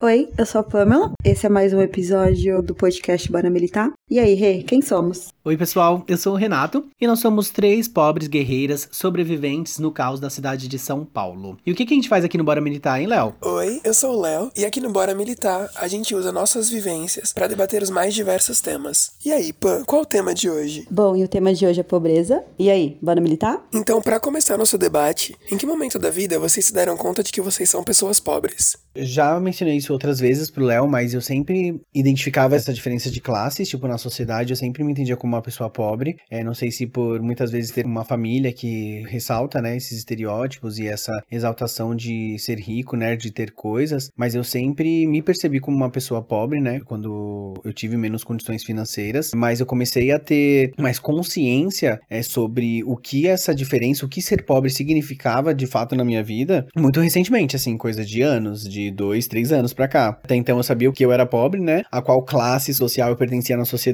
Oi, eu sou a Pamela. Esse é mais um episódio do podcast Bora Militar. E aí, Rê, quem somos? Oi, pessoal, eu sou o Renato e nós somos três pobres guerreiras sobreviventes no caos da cidade de São Paulo. E o que, que a gente faz aqui no Bora Militar, hein, Léo? Oi, eu sou o Léo e aqui no Bora Militar a gente usa nossas vivências para debater os mais diversos temas. E aí, Pam, qual o tema de hoje? Bom, e o tema de hoje é pobreza. E aí, bora militar? Então, para começar nosso debate, em que momento da vida vocês se deram conta de que vocês são pessoas pobres? Já mencionei isso outras vezes pro Léo, mas eu sempre identificava essa diferença de classes, tipo, na sociedade eu sempre me entendia como uma pessoa pobre. É, não sei se por muitas vezes ter uma família que ressalta, né, esses estereótipos e essa exaltação de ser rico, né, de ter coisas, mas eu sempre me percebi como uma pessoa pobre, né, quando eu tive menos condições financeiras, mas eu comecei a ter mais consciência é, sobre o que essa diferença, o que ser pobre significava de fato na minha vida, muito recentemente, assim, coisa de anos, de dois, três anos pra cá. Até então eu sabia o que eu era pobre, né? A qual classe social eu pertencia na sociedade,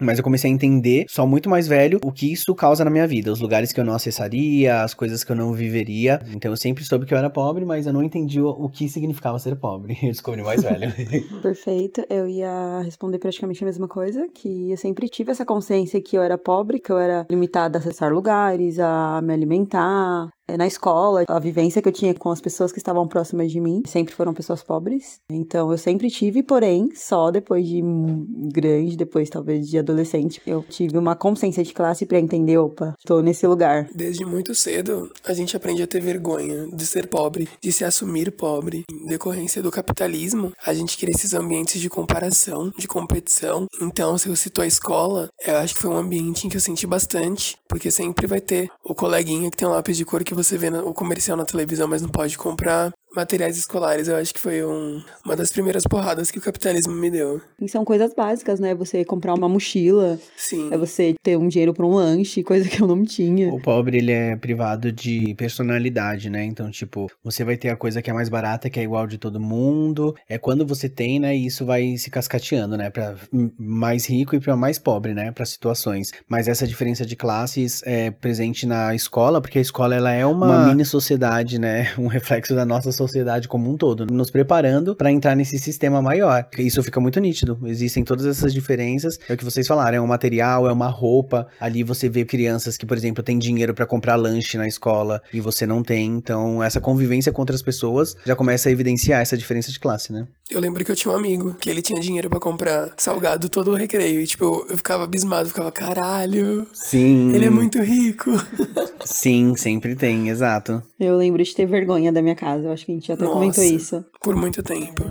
mas eu comecei a entender, só muito mais velho, o que isso causa na minha vida, os lugares que eu não acessaria, as coisas que eu não viveria. Então eu sempre soube que eu era pobre, mas eu não entendi o, o que significava ser pobre. Eu descobri mais velho. Perfeito. Eu ia responder praticamente a mesma coisa, que eu sempre tive essa consciência que eu era pobre, que eu era limitada a acessar lugares, a me alimentar, na escola, a vivência que eu tinha com as pessoas que estavam próximas de mim sempre foram pessoas pobres. Então eu sempre tive, porém, só depois de grande, depois talvez de adolescente, eu tive uma consciência de classe para entender, opa, estou nesse lugar. Desde muito cedo, a gente aprende a ter vergonha de ser pobre, de se assumir pobre. Em decorrência do capitalismo, a gente cria esses ambientes de comparação, de competição. Então, se eu cito a escola, eu acho que foi um ambiente em que eu senti bastante, porque sempre vai ter o coleguinha que tem um lápis de cor que você vê o comercial na televisão, mas não pode comprar materiais escolares, eu acho que foi um, uma das primeiras porradas que o capitalismo me deu. E são coisas básicas, né? Você comprar uma mochila, Sim. é você ter um dinheiro para um lanche, coisa que eu não tinha. O pobre, ele é privado de personalidade, né? Então, tipo, você vai ter a coisa que é mais barata, que é igual de todo mundo. É quando você tem, né? E isso vai se cascateando, né? Pra mais rico e para mais pobre, né? Para situações. Mas essa diferença de classes é presente na escola, porque a escola, ela é uma, uma mini sociedade, né? Um reflexo da nossa sociedade sociedade como um todo, nos preparando para entrar nesse sistema maior. Isso fica muito nítido. Existem todas essas diferenças. É o que vocês falaram, é um material, é uma roupa. Ali você vê crianças que, por exemplo, têm dinheiro para comprar lanche na escola e você não tem. Então, essa convivência com outras pessoas já começa a evidenciar essa diferença de classe, né? Eu lembro que eu tinha um amigo que ele tinha dinheiro para comprar salgado todo o recreio. E, tipo, eu ficava abismado, ficava, caralho. Sim. Ele é muito rico. Sim, sempre tem, exato. Eu lembro de ter vergonha da minha casa. Eu acho que a gente até Nossa, comentou isso. Por muito tempo.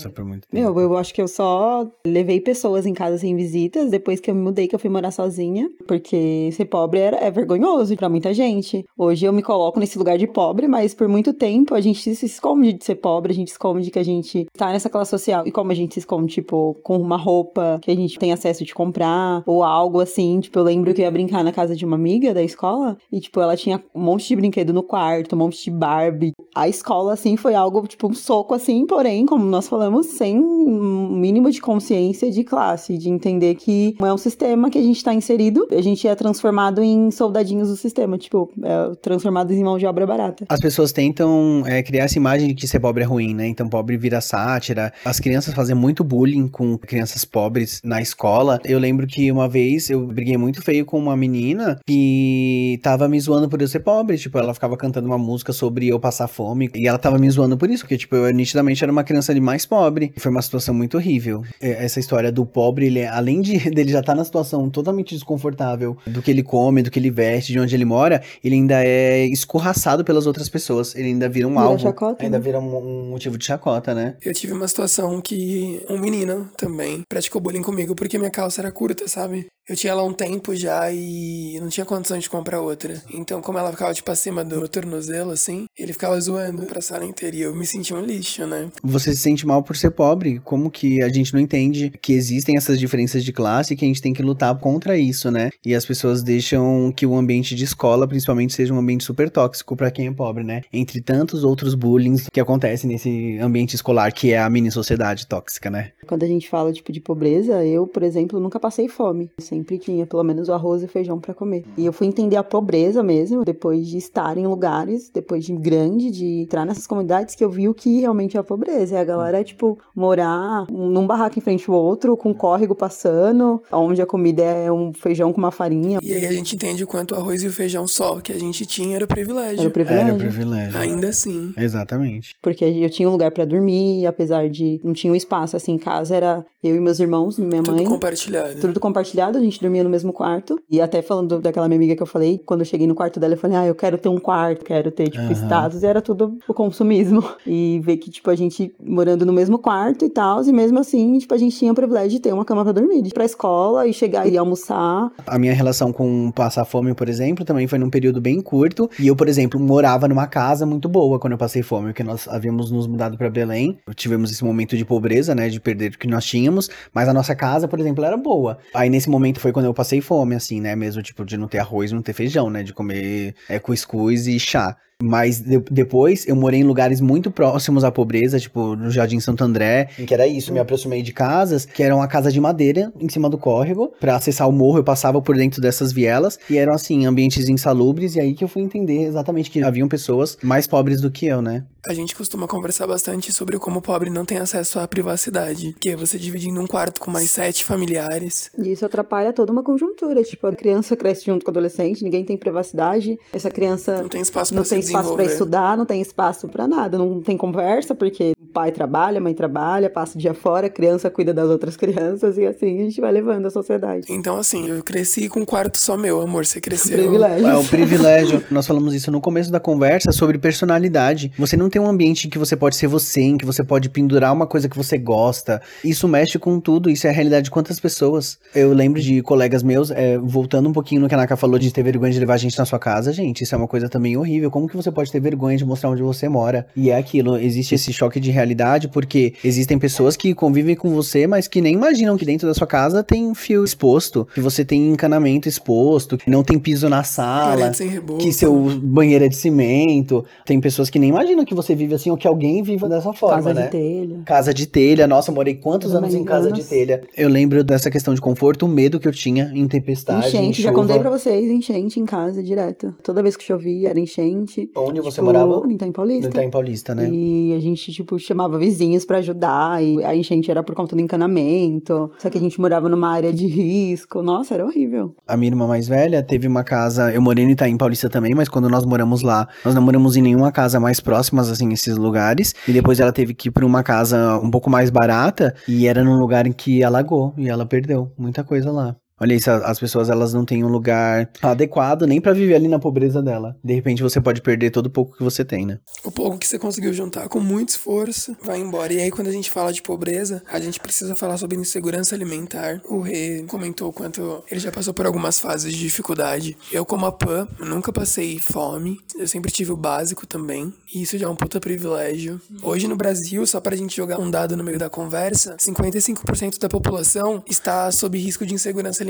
Nossa, por muito tempo. Meu, eu acho que eu só levei pessoas em casa sem visitas depois que eu me mudei, que eu fui morar sozinha. Porque ser pobre era, é vergonhoso para muita gente. Hoje eu me coloco nesse lugar de pobre, mas por muito tempo a gente se esconde de ser pobre, a gente esconde de que a gente tá nessa classe social. E como a gente se esconde, tipo, com uma roupa que a gente tem acesso de comprar, ou algo assim. Tipo, eu lembro que eu ia brincar na casa de uma amiga da escola e, tipo, ela tinha um monte de brinquedo no quarto, um monte de Barbie. A escola, assim, foi algo, tipo, um soco, assim, porém, como nós falamos, sem um mínimo de consciência de classe, de entender que é um sistema que a gente tá inserido, a gente é transformado em soldadinhos do sistema, tipo, é, transformados em mão de obra barata. As pessoas tentam é, criar essa imagem de que ser pobre é ruim, né? Então, pobre vira sátira. As crianças fazem muito bullying com crianças pobres na escola. Eu lembro que uma vez eu briguei muito feio com uma menina que tava me zoando por eu ser pobre. Tipo, ela ficava cantando uma música sobre eu passar fome. E ela tava me zoando por isso, porque, tipo, eu nitidamente era uma criança ali mais pobre. Foi uma situação muito horrível. Essa história do pobre, ele, além de dele já tá na situação totalmente desconfortável do que ele come, do que ele veste, de onde ele mora, ele ainda é escorraçado pelas outras pessoas. Ele ainda vira um Vira alvo. chacota, ainda né? vira um, um motivo de chacota, né? Eu tive uma situação que um menino também praticou bullying comigo porque minha calça era curta, sabe? Eu tinha ela há um tempo já e não tinha condição de comprar outra. Então, como ela ficava, tipo, acima do tornozelo, assim, ele ficava zoando pra sala inteira. E eu me sentia um lixo, né? Você se sente mal por ser pobre. Como que a gente não entende que existem essas diferenças de classe e que a gente tem que lutar contra isso, né? E as pessoas deixam que o ambiente de escola, principalmente, seja um ambiente super tóxico pra quem é pobre, né? Entre tantos outros bullying que acontecem nesse ambiente escolar, que é a mini sociedade tóxica, né? Quando a gente fala, tipo, de pobreza, eu, por exemplo, nunca passei fome. Eu sempre tinha pelo menos o arroz e feijão para comer. E eu fui entender a pobreza mesmo, depois de estar em lugares, depois de grande, de entrar nessas comunidades, que eu vi o que realmente é a pobreza. E a galera é, tipo, morar num barraco em frente ao outro, com córrego passando, onde a comida é um feijão com uma farinha. E aí a gente entende o quanto o arroz e o feijão só que a gente tinha era o privilégio. Era o privilégio. Era o privilégio. Ainda assim. Exatamente. Porque eu tinha um lugar para dormir, apesar de não tinha um espaço assim em casa, era eu e meus irmãos, minha Tudo mãe. compartilhado. Tudo compartilhado, a gente dormia no mesmo quarto. E até falando daquela minha amiga que eu falei, quando eu cheguei no quarto dela, eu falei, ah, eu quero ter um quarto, quero ter, tipo, Aham. status. E era tudo o consumismo. E ver que, tipo, a gente morando no mesmo quarto e tal, e mesmo assim, tipo, a gente tinha o privilégio de ter uma cama pra dormir, de ir pra escola e chegar e almoçar. A minha relação com passar fome, por exemplo, também foi num período bem curto. E eu, por exemplo, morava numa casa muito boa quando eu passei fome, porque nós havíamos nos mudado pra Belém. Tivemos esse momento de pobreza, né, de perder o que nós tínhamos, mas a nossa casa, por exemplo, era boa. Aí nesse momento foi quando eu passei fome, assim, né, mesmo tipo de não ter arroz, não ter feijão, né, de comer é, cuscuz e chá. Mas de- depois eu morei em lugares muito próximos à pobreza, tipo no Jardim Santo André, que era isso, me aproximei de casas que eram a casa de madeira em cima do córrego. Pra acessar o morro, eu passava por dentro dessas vielas e eram assim, ambientes insalubres, e aí que eu fui entender exatamente que haviam pessoas mais pobres do que eu, né? A gente costuma conversar bastante sobre como o pobre não tem acesso à privacidade. Que é você dividindo um quarto com mais sete familiares. E isso atrapalha toda uma conjuntura. Tipo, a criança cresce junto com o adolescente, ninguém tem privacidade. Essa criança Não tem espaço tem se espaço pra desenvolver. estudar, não tem espaço pra nada, não tem conversa, porque o pai trabalha, a mãe trabalha, passa o dia fora, a criança cuida das outras crianças, e assim a gente vai levando a sociedade. Então, assim, eu cresci com um quarto só meu, amor. Você cresceu. Privilégio. É um privilégio. Nós falamos isso no começo da conversa sobre personalidade. Você não tem um ambiente em que você pode ser você, em que você pode pendurar uma coisa que você gosta. Isso mexe com tudo, isso é a realidade de quantas pessoas. Eu lembro de colegas meus, é, voltando um pouquinho no que a Naka falou de ter vergonha de levar a gente na sua casa, gente, isso é uma coisa também horrível. Como que você pode ter vergonha de mostrar onde você mora? E é aquilo, existe esse choque de realidade, porque existem pessoas que convivem com você, mas que nem imaginam que dentro da sua casa tem um fio exposto, que você tem encanamento exposto, que não tem piso na sala que seu banheiro é de cimento. Tem pessoas que nem imaginam que você vive assim ou que alguém viva dessa forma, Casa né? de telha. Casa de telha, nossa, eu morei quantos anos em casa de anos. telha? Eu lembro dessa questão de conforto, o medo que eu tinha em tempestade, Enchente, em já contei pra vocês, enchente em casa direto. Toda vez que chovia, era enchente. Onde você Tipo, morava? No Itaim Paulista. Itaim Paulista, né? E a gente, tipo, chamava vizinhos pra ajudar. E a enchente era por conta do encanamento. Só que a gente morava numa área de risco. Nossa, era horrível. A minha irmã mais velha teve uma casa. Eu morei no Itaim Paulista também, mas quando nós moramos lá, nós não moramos em nenhuma casa mais próximas, assim, esses lugares. E depois ela teve que ir pra uma casa um pouco mais barata. E era num lugar em que alagou. E ela perdeu muita coisa lá. Olha isso, as pessoas elas não têm um lugar adequado nem pra viver ali na pobreza dela. De repente você pode perder todo o pouco que você tem, né? O pouco que você conseguiu juntar com muito esforço vai embora. E aí, quando a gente fala de pobreza, a gente precisa falar sobre insegurança alimentar. O Rê comentou quanto ele já passou por algumas fases de dificuldade. Eu, como a Pan, nunca passei fome. Eu sempre tive o básico também. E isso já é um puta privilégio. Hoje no Brasil, só pra gente jogar um dado no meio da conversa, 55% da população está sob risco de insegurança alimentar.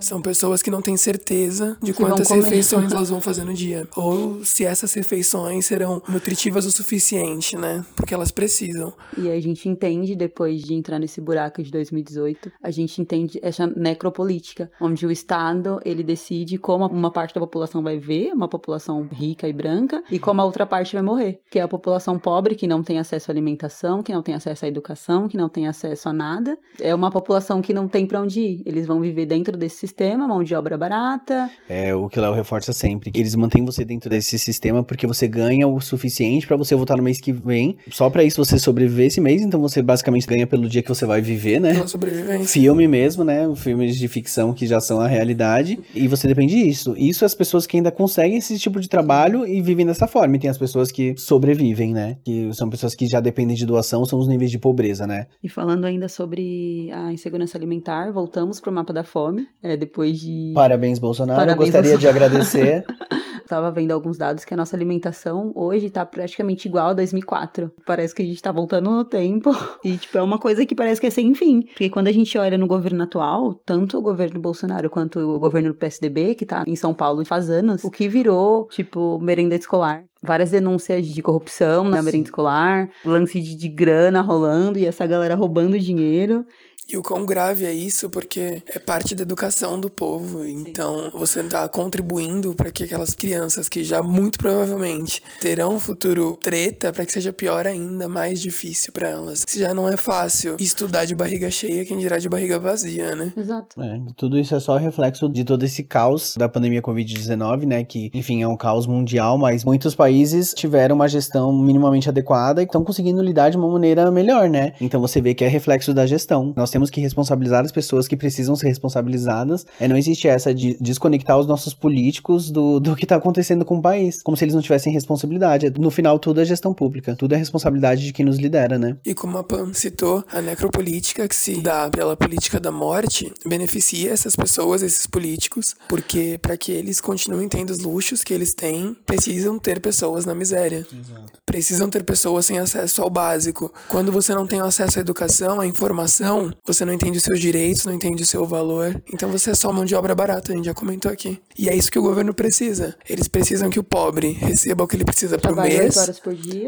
São pessoas que não têm certeza de quantas refeições elas vão fazer no dia. Ou se essas refeições serão nutritivas o suficiente, né? Porque elas precisam. E a gente entende, depois de entrar nesse buraco de 2018, a gente entende essa necropolítica, onde o Estado, ele decide como uma parte da população vai ver, uma população rica e branca, e como a outra parte vai morrer, que é a população pobre, que não tem acesso à alimentação, que não tem acesso à educação, que não tem acesso a nada. É uma população que não tem pra onde ir. Eles vão viver dentro desse sistema, mão de obra barata, É o que o Léo reforça sempre. que Eles mantêm você dentro desse sistema porque você ganha o suficiente pra você voltar no mês que vem. Só pra isso você sobreviver esse mês, então você basicamente ganha pelo dia que você vai viver, né? Sobrevivência. Filme mesmo, né? Filmes de ficção que já são a realidade. E você depende disso. Isso é as pessoas que ainda conseguem esse tipo de trabalho e vivem dessa forma. E tem as pessoas que sobrevivem, né? Que são pessoas que já dependem de doação, são os níveis de pobreza, né? E falando ainda sobre a insegurança alimentar, voltamos pro mapa da fome, é, depois de... Parabéns, Bolsonaro. Parabéns, Eu gostaria de agradecer. Tava vendo alguns dados que a nossa alimentação hoje tá praticamente igual a 2004. Parece que a gente tá voltando no tempo. E, tipo, é uma coisa que parece que é sem fim. Porque quando a gente olha no governo atual, tanto o governo Bolsonaro quanto o governo do PSDB, que tá em São Paulo faz anos, o que virou, tipo, merenda escolar. Várias denúncias de corrupção na merenda escolar, lance de, de grana rolando e essa galera roubando dinheiro. E o quão grave é isso, porque é parte da educação do povo. Então, você está contribuindo para que aquelas crianças que já muito provavelmente terão um futuro treta, para que seja pior ainda, mais difícil para elas. Se já não é fácil estudar de barriga cheia, quem dirá de barriga vazia, né? Exato. É, tudo isso é só reflexo de todo esse caos da pandemia Covid-19, né? Que, enfim, é um caos mundial, mas muitos países tiveram uma gestão minimamente adequada e estão conseguindo lidar de uma maneira melhor, né? Então você vê que é reflexo da gestão. Nós temos que responsabilizar as pessoas que precisam ser responsabilizadas. É, não existe essa de desconectar os nossos políticos do, do que está acontecendo com o país, como se eles não tivessem responsabilidade. No final, tudo é gestão pública, tudo é responsabilidade de quem nos lidera, né? E como a Pam citou, a necropolítica que se dá pela política da morte beneficia essas pessoas, esses políticos, porque para que eles continuem tendo os luxos que eles têm, precisam ter pessoas na miséria. Exato. Precisam ter pessoas sem acesso ao básico. Quando você não tem acesso à educação, à informação, você não entende os seus direitos, não entende o seu valor. Então você é só mão de obra barata, a gente já comentou aqui. E é isso que o governo precisa. Eles precisam que o pobre receba o que ele precisa por mês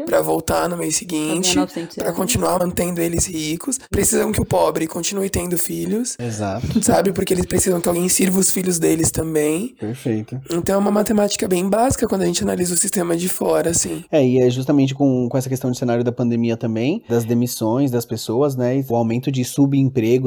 para voltar no mês seguinte, para continuar mantendo eles ricos. Precisam que o pobre continue tendo filhos. Exato. Sabe? Porque eles precisam que alguém sirva os filhos deles também. Perfeito. Então é uma matemática bem básica quando a gente analisa o sistema de fora, assim. É, e é justamente com, com essa questão de cenário da pandemia também, das demissões das pessoas, né? E o aumento de subempregos,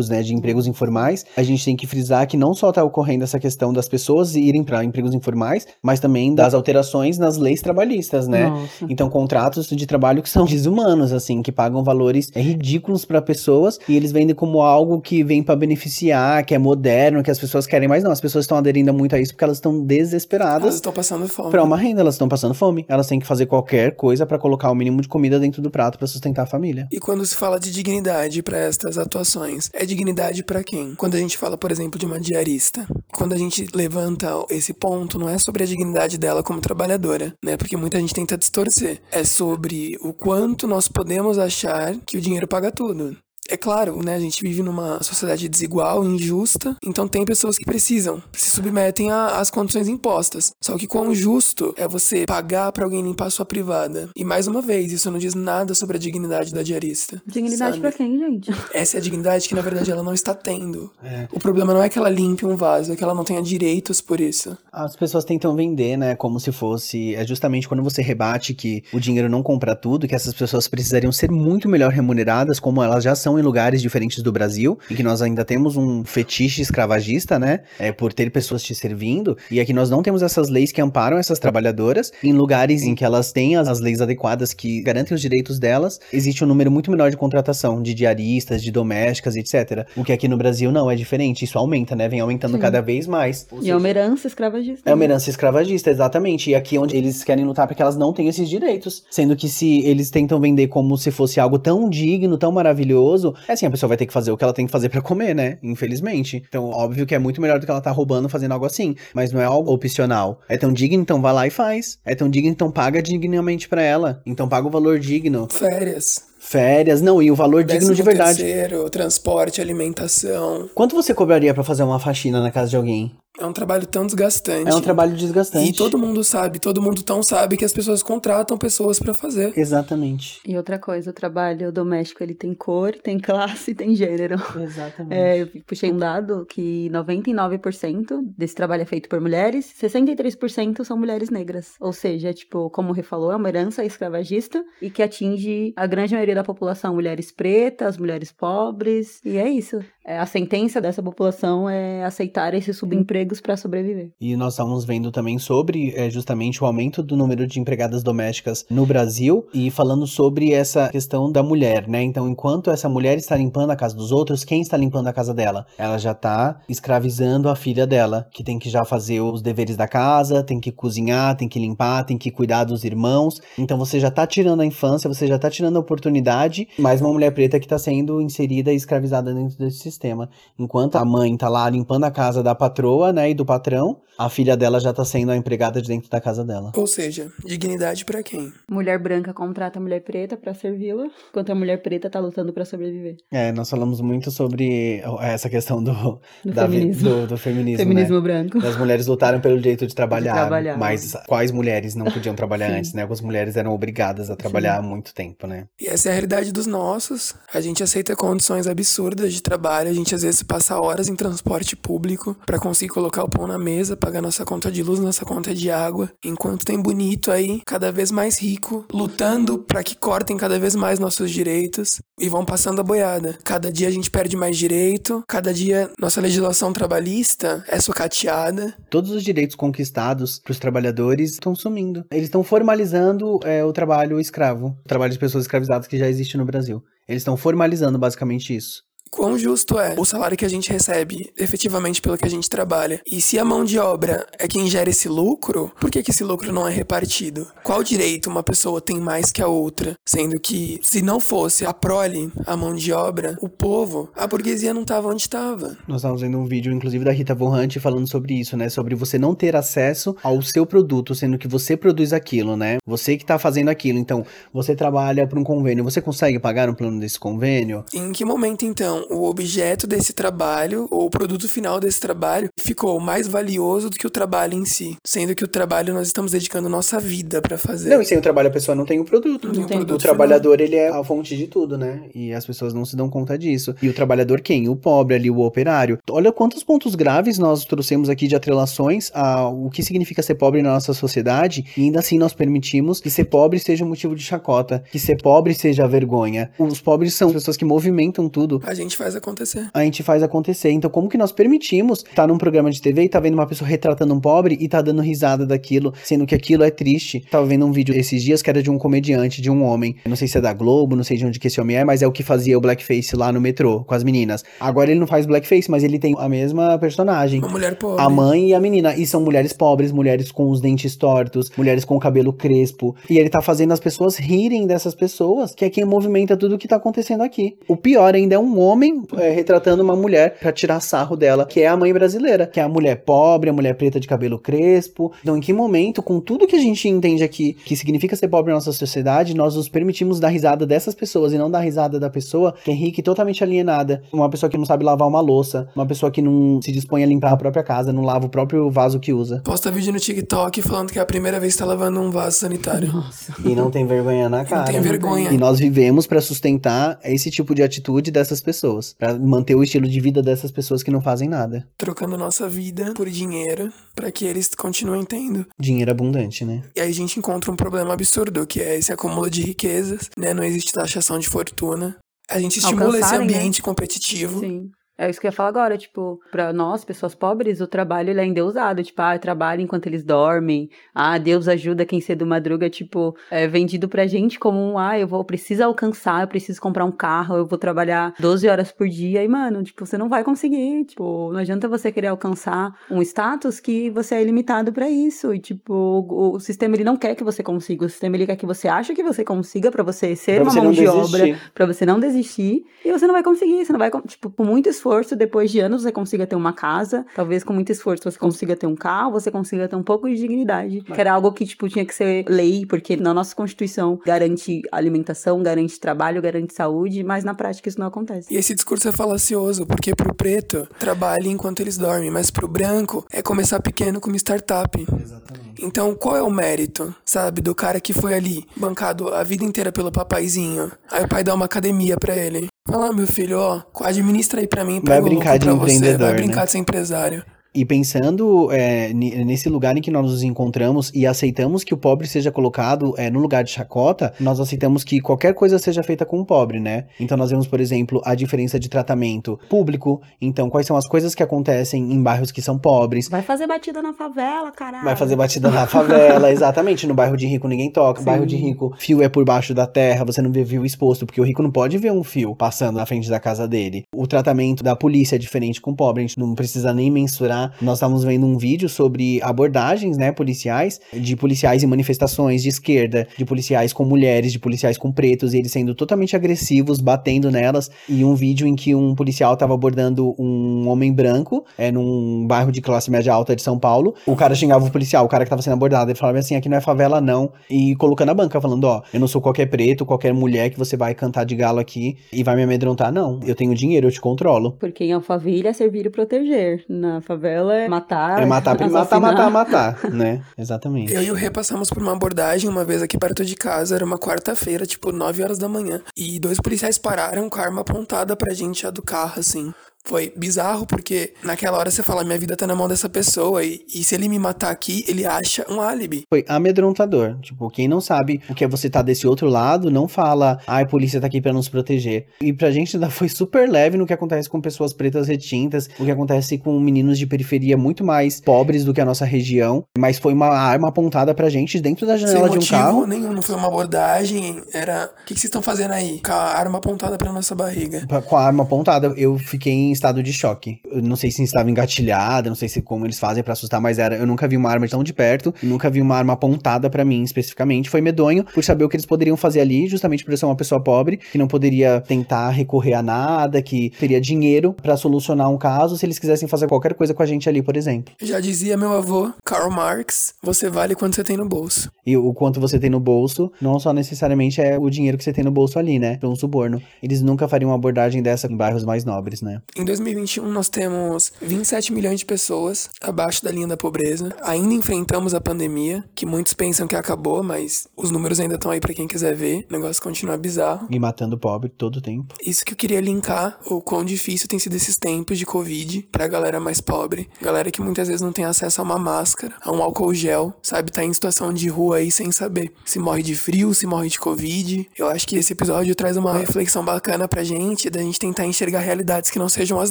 né? De empregos informais. A gente tem que frisar que não só está ocorrendo essa questão das pessoas irem para empregos informais, mas também das alterações nas leis trabalhistas, né? Nossa. Então, contratos de trabalho que são desumanos, assim, que pagam valores ridículos para pessoas e eles vendem como algo que vem para beneficiar, que é moderno, que as pessoas querem, mas não, as pessoas estão aderindo muito a isso porque elas estão desesperadas. Elas estão passando fome. Para uma renda, elas estão passando fome. Elas têm que fazer qualquer coisa para colocar o mínimo de comida dentro do prato para sustentar a família. E quando se fala de dignidade para estas atuações, é dignidade para quem? Quando a gente fala, por exemplo, de uma diarista, quando a gente levanta esse ponto, não é sobre a dignidade dela como trabalhadora, né? Porque muita gente tenta distorcer. É sobre o quanto nós podemos achar que o dinheiro paga tudo. É claro, né? A gente vive numa sociedade desigual, injusta, então tem pessoas que precisam, se submetem às condições impostas. Só que quão justo é você pagar para alguém limpar a sua privada? E mais uma vez, isso não diz nada sobre a dignidade da diarista. Dignidade para quem, gente? Essa é a dignidade que na verdade ela não está tendo. É. O problema não é que ela limpe um vaso, é que ela não tenha direitos por isso. As pessoas tentam vender, né, como se fosse, é justamente quando você rebate que o dinheiro não compra tudo, que essas pessoas precisariam ser muito melhor remuneradas, como elas já são em lugares diferentes do Brasil, e que nós ainda temos um fetiche escravagista, né? É, por ter pessoas te servindo, e aqui nós não temos essas leis que amparam essas trabalhadoras em lugares em que elas têm as, as leis adequadas que garantem os direitos delas, existe um número muito menor de contratação de diaristas, de domésticas, etc. O que aqui no Brasil não é diferente, isso aumenta, né? Vem aumentando Sim. cada vez mais. e seja, é uma herança escravagista. É uma herança escravagista, exatamente. E aqui é onde eles querem lutar para que elas não tenham esses direitos. Sendo que se eles tentam vender como se fosse algo tão digno, tão maravilhoso, é assim, a pessoa vai ter que fazer o que ela tem que fazer para comer, né? Infelizmente. Então, óbvio que é muito melhor do que ela tá roubando fazendo algo assim. Mas não é algo opcional. É tão digno, então vai lá e faz. É tão digno, então paga dignamente para ela. Então paga o valor digno. Férias. Férias, não, e o valor digno de verdade. Terceiro, transporte, alimentação. Quanto você cobraria para fazer uma faxina na casa de alguém? É um trabalho tão desgastante. É um trabalho desgastante. E todo mundo sabe, todo mundo tão sabe que as pessoas contratam pessoas para fazer. Exatamente. E outra coisa, o trabalho doméstico ele tem cor, tem classe, tem gênero. Exatamente. É, eu puxei um dado que 99% desse trabalho é feito por mulheres, 63% são mulheres negras. Ou seja, tipo, como o Rê falou, é uma herança escravagista e que atinge a grande maioria da população, mulheres pretas, mulheres pobres, e é isso. É, a sentença dessa população é aceitar esses subempregos para sobreviver. E nós estamos vendo também sobre é, justamente o aumento do número de empregadas domésticas no Brasil e falando sobre essa questão da mulher, né? Então, enquanto essa mulher está limpando a casa dos outros, quem está limpando a casa dela? Ela já está escravizando a filha dela, que tem que já fazer os deveres da casa, tem que cozinhar, tem que limpar, tem que cuidar dos irmãos. Então, você já está tirando a infância, você já está tirando a oportunidade, mais uma mulher preta que está sendo inserida e escravizada dentro desse sistema. Enquanto a mãe tá lá limpando a casa da patroa, né, e do patrão, a filha dela já tá sendo a empregada de dentro da casa dela. Ou seja, dignidade para quem? Mulher branca contrata a mulher preta para servi-la, enquanto a mulher preta tá lutando para sobreviver. É, nós falamos muito sobre essa questão do, do da, feminismo. Do, do feminismo, feminismo né? branco. As mulheres lutaram pelo direito de trabalhar, de trabalhar. mas quais mulheres não podiam trabalhar antes, né? As mulheres eram obrigadas a trabalhar Sim. há muito tempo, né? E essa é a realidade dos nossos. A gente aceita condições absurdas de trabalho, a gente às vezes passa horas em transporte público para conseguir colocar o pão na mesa, pagar nossa conta de luz, nossa conta de água, enquanto tem bonito aí, cada vez mais rico, lutando para que cortem cada vez mais nossos direitos e vão passando a boiada. Cada dia a gente perde mais direito, cada dia nossa legislação trabalhista é sucateada. Todos os direitos conquistados para os trabalhadores estão sumindo. Eles estão formalizando é, o trabalho escravo, o trabalho de pessoas escravizadas que já existe no Brasil. Eles estão formalizando basicamente isso. Quão justo é o salário que a gente recebe efetivamente pelo que a gente trabalha? E se a mão de obra é quem gera esse lucro, por que, que esse lucro não é repartido? Qual direito uma pessoa tem mais que a outra? Sendo que, se não fosse a prole, a mão de obra, o povo, a burguesia não estava onde estava. Nós estávamos vendo um vídeo, inclusive, da Rita Von Hunt falando sobre isso, né? Sobre você não ter acesso ao seu produto, sendo que você produz aquilo, né? Você que está fazendo aquilo. Então, você trabalha para um convênio, você consegue pagar um plano desse convênio? Em que momento, então, o objeto desse trabalho, ou o produto final desse trabalho, ficou mais valioso do que o trabalho em si. Sendo que o trabalho nós estamos dedicando nossa vida para fazer. Não, e sem o trabalho a pessoa não tem o produto. Não tem o produto o trabalhador, ele é a fonte de tudo, né? E as pessoas não se dão conta disso. E o trabalhador quem? O pobre ali, o operário. Olha quantos pontos graves nós trouxemos aqui de atrelações ao que significa ser pobre na nossa sociedade, e ainda assim nós permitimos que ser pobre seja motivo de chacota, que ser pobre seja vergonha. Os pobres são pessoas que movimentam tudo. A gente faz acontecer. A gente faz acontecer. Então, como que nós permitimos estar tá num programa de TV e tá vendo uma pessoa retratando um pobre e tá dando risada daquilo, sendo que aquilo é triste? Tava vendo um vídeo esses dias que era de um comediante, de um homem. Não sei se é da Globo, não sei de onde que esse homem é, mas é o que fazia o blackface lá no metrô com as meninas. Agora ele não faz blackface, mas ele tem a mesma personagem. Uma mulher pobre. A mãe e a menina. E são mulheres pobres, mulheres com os dentes tortos, mulheres com o cabelo crespo. E ele tá fazendo as pessoas rirem dessas pessoas, que é quem movimenta tudo o que tá acontecendo aqui. O pior ainda é um homem é, retratando uma mulher para tirar sarro dela, que é a mãe brasileira, que é a mulher pobre, a mulher preta de cabelo crespo. Então, em que momento, com tudo que a gente entende aqui, que significa ser pobre na nossa sociedade, nós nos permitimos dar risada dessas pessoas e não dar risada da pessoa que é rica e totalmente alienada, uma pessoa que não sabe lavar uma louça, uma pessoa que não se dispõe a limpar a própria casa, não lava o próprio vaso que usa. Posta vídeo no TikTok falando que é a primeira vez que tá lavando um vaso sanitário. Nossa. E não tem vergonha na cara. Não tem vergonha. E nós vivemos para sustentar esse tipo de atitude dessas pessoas, para manter o estilo de vida dessas pessoas que não fazem nada. Trocando nossa vida por dinheiro para que eles continuem tendo. Dinheiro abundante, né? E aí a gente encontra um problema absurdo, que é esse acúmulo de riquezas, né? Não existe taxação de fortuna. A gente estimula esse né? ambiente competitivo. Sim. É isso que eu ia falar agora, tipo, pra nós, pessoas pobres, o trabalho ele é endeusado, tipo, ah, trabalho enquanto eles dormem, ah, Deus ajuda quem cedo madruga, tipo, é vendido pra gente como um, ah, eu vou, preciso alcançar, eu preciso comprar um carro, eu vou trabalhar 12 horas por dia, e, mano, tipo, você não vai conseguir, tipo, não adianta você querer alcançar um status que você é ilimitado pra isso, e, tipo, o, o sistema, ele não quer que você consiga, o sistema, ele quer que você ache que você consiga pra você ser Pra uma mão de desistir. obra, pra você não desistir, e você não vai conseguir, você não vai, tipo, com muito esforço, depois de anos você consiga ter uma casa, talvez com muito esforço você consiga ter um carro, você consiga ter um pouco de dignidade, que era algo que, tipo, tinha que ser lei, porque na nossa Constituição garante alimentação, garante trabalho, garante saúde, mas na prática isso não acontece. E esse discurso é falacioso, porque pro preto, trabalha enquanto eles dormem, mas pro branco é começar pequeno com uma startup. Exatamente. Então, qual é o mérito, sabe, do cara que foi ali, bancado a vida inteira pelo papaizinho? Aí o pai dá uma academia pra ele. Fala, "Ah, meu filho, ó, administra aí pra mim, Vai pega o brincar de pra você, empreendedor, vai né? brincar de ser empresário. E pensando é, nesse lugar em que nós nos encontramos e aceitamos que o pobre seja colocado é, no lugar de chacota, nós aceitamos que qualquer coisa seja feita com o pobre, né? Então nós vemos, por exemplo, a diferença de tratamento público. Então, quais são as coisas que acontecem em bairros que são pobres? Vai fazer batida na favela, caralho. Vai fazer batida na favela, exatamente. No bairro de rico ninguém toca. Sim. Bairro de rico, fio é por baixo da terra, você não vê fio exposto, porque o rico não pode ver um fio passando na frente da casa dele. O tratamento da polícia é diferente com o pobre, a gente não precisa nem mensurar. Nós estávamos vendo um vídeo sobre abordagens, né, policiais, de policiais em manifestações de esquerda, de policiais com mulheres, de policiais com pretos, e eles sendo totalmente agressivos, batendo nelas. E um vídeo em que um policial estava abordando um homem branco, é num bairro de classe média alta de São Paulo. O cara xingava o policial, o cara que tava sendo abordado, ele falava assim, aqui não é favela não, e colocando a banca, falando, ó, eu não sou qualquer preto, qualquer mulher que você vai cantar de galo aqui e vai me amedrontar, não. Eu tenho dinheiro, eu te controlo. Porque em Alphaville é servir e proteger. Na favela favela é matar. É matar, matar, assassinar. matar, matar, né? Exatamente. Eu e o Rê passamos por uma abordagem uma vez aqui perto de casa, era uma quarta-feira, tipo 9 horas da manhã. E dois policiais pararam com a arma apontada pra gente já do carro, assim. Foi bizarro porque naquela hora você fala, minha vida tá na mão dessa pessoa e, e se ele me matar aqui, ele acha um álibi. Foi amedrontador. Tipo, quem não sabe o que é você tá desse outro lado, não fala, ai, a polícia tá aqui pra nos proteger. E pra gente ainda foi super leve no que acontece com pessoas pretas retintas, o que acontece com meninos de periferia muito mais pobres do que a nossa região. Mas foi uma arma apontada pra gente dentro da Sem janela de um carro. nenhum, não foi uma abordagem, era... O que, que vocês estão fazendo aí? Com a arma apontada pra nossa barriga. Com a arma apontada, eu fiquei em estado de choque. Eu não sei se estava engatilhada, não sei se como eles fazem pra assustar, mas era. Eu nunca vi uma arma tão de perto, nunca vi uma arma apontada pra mim especificamente. Foi medonho por saber o que eles poderiam fazer ali, justamente por eu ser uma pessoa pobre, que não poderia tentar recorrer a nada, que teria dinheiro pra solucionar um caso se eles quisessem fazer qualquer coisa com a gente ali, por exemplo. Já dizia meu avô, Karl Marx, você vale quanto você tem no bolso. E o quanto você tem no bolso, não só necessariamente é o dinheiro que você tem no bolso ali, né? Pra um suborno. Eles nunca fariam uma abordagem dessa em bairros mais nobres, né? Em 2021, nós temos 27 milhões de pessoas abaixo da linha da pobreza. Ainda enfrentamos a pandemia, que muitos pensam que acabou, mas os números ainda estão aí pra quem quiser ver. O negócio continua bizarro. E matando o pobre todo tempo. Isso que eu queria linkar, o quão difícil tem sido esses tempos de Covid pra galera mais pobre. Galera que muitas vezes não tem acesso a uma máscara, a um álcool gel, sabe? Tá em situação de rua aí sem saber se morre de frio, se morre de Covid. Eu acho que esse episódio traz uma reflexão bacana pra gente, da gente tentar enxergar realidades que não sejam as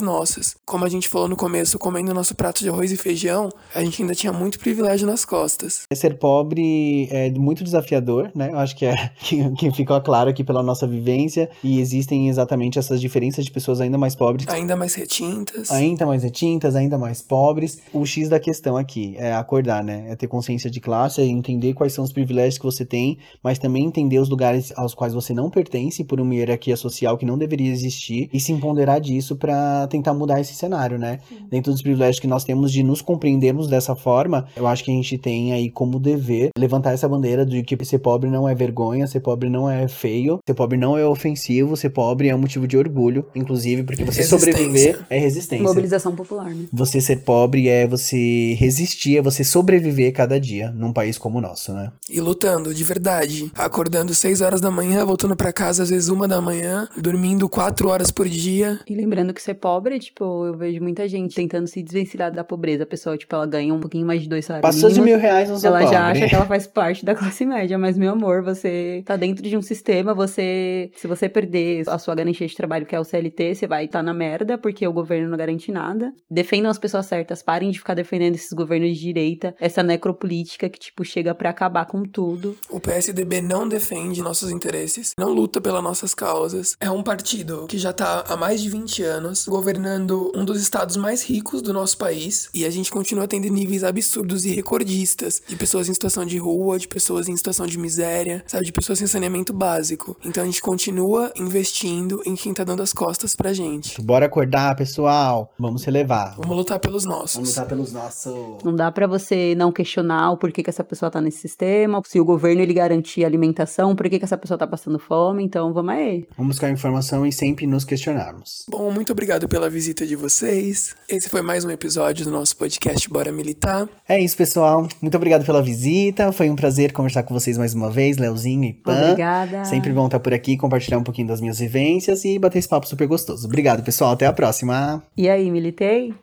nossas. Como a gente falou no começo, comendo nosso prato de arroz e feijão, a gente ainda tinha muito privilégio nas costas. Ser pobre é muito desafiador, né? Eu acho que é que, ficou claro aqui pela nossa vivência e existem exatamente essas diferenças de pessoas ainda mais pobres, Ainda mais retintas. ainda mais retintas, ainda mais pobres. O X da questão aqui é acordar, né? É ter consciência de classe, é entender quais são os privilégios que você tem, mas também entender os lugares aos quais você não pertence por uma hierarquia social que não deveria existir e se empoderar disso tentar mudar esse cenário, né? Dentro dos privilégios que nós temos de nos compreendermos dessa forma, eu acho que a gente tem aí como dever levantar essa bandeira de que ser pobre não é vergonha, ser pobre não é feio, ser pobre não é ofensivo, ser pobre é um motivo de orgulho, inclusive porque você sobreviver é resistência. Mobilização popular, né? Você ser pobre é você resistir, é você sobreviver cada dia num país como o nosso, né? E lutando, de verdade. Acordando 6 horas da manhã, voltando pra casa às vezes uma da manhã, dormindo 4 horas por dia. E lembrando que ser pobre, tipo, eu vejo muita gente tentando se desvencilhar da pobreza. A pessoa, tipo, ela ganha um pouquinho mais de dois salários Passou de mil reais, não sou Ela pobre. já acha que ela faz parte da classe média, mas meu amor, você tá dentro de um sistema, você. Se você perder a sua garantia de trabalho, que é o CLT, você vai estar na merda, porque o governo não garante nada. Defendam as pessoas certas, parem de ficar defendendo esses governos de direita, essa necropolítica que, tipo, chega pra acabar com tudo. O PSDB não defende nossos interesses, não luta pelas nossas causas. É um partido que já tá há mais de 20 anos governando um dos estados mais ricos do nosso país e a gente continua tendo níveis absurdos e recordistas de pessoas em situação de rua, de pessoas em situação de miséria, sabe, de pessoas sem saneamento básico. Então a gente continua investindo em quem tá dando as costas pra gente. Bora acordar, pessoal. Vamos se levar. Vamos lutar pelos Vamos nossos. lutar pelos nossos. Não dá pra você não questionar o porquê que essa pessoa tá nesse sistema, se o governo ele garantir alimentação, por que que essa pessoa tá passando fome, então vamos aí. Vamos buscar informação e sempre nos questionarmos. Bom, muito obrigado pela visita de vocês. Esse foi mais um episódio do nosso podcast Bora Militar. É isso, pessoal. Muito obrigado pela visita. Foi um prazer conversar com vocês mais uma vez, Leozinho e Pan. Obrigada. Sempre bom estar por aqui, compartilhar um pouquinho das minhas vivências e bater esse papo super gostoso. Obrigado, pessoal. Até a próxima. E aí, militei?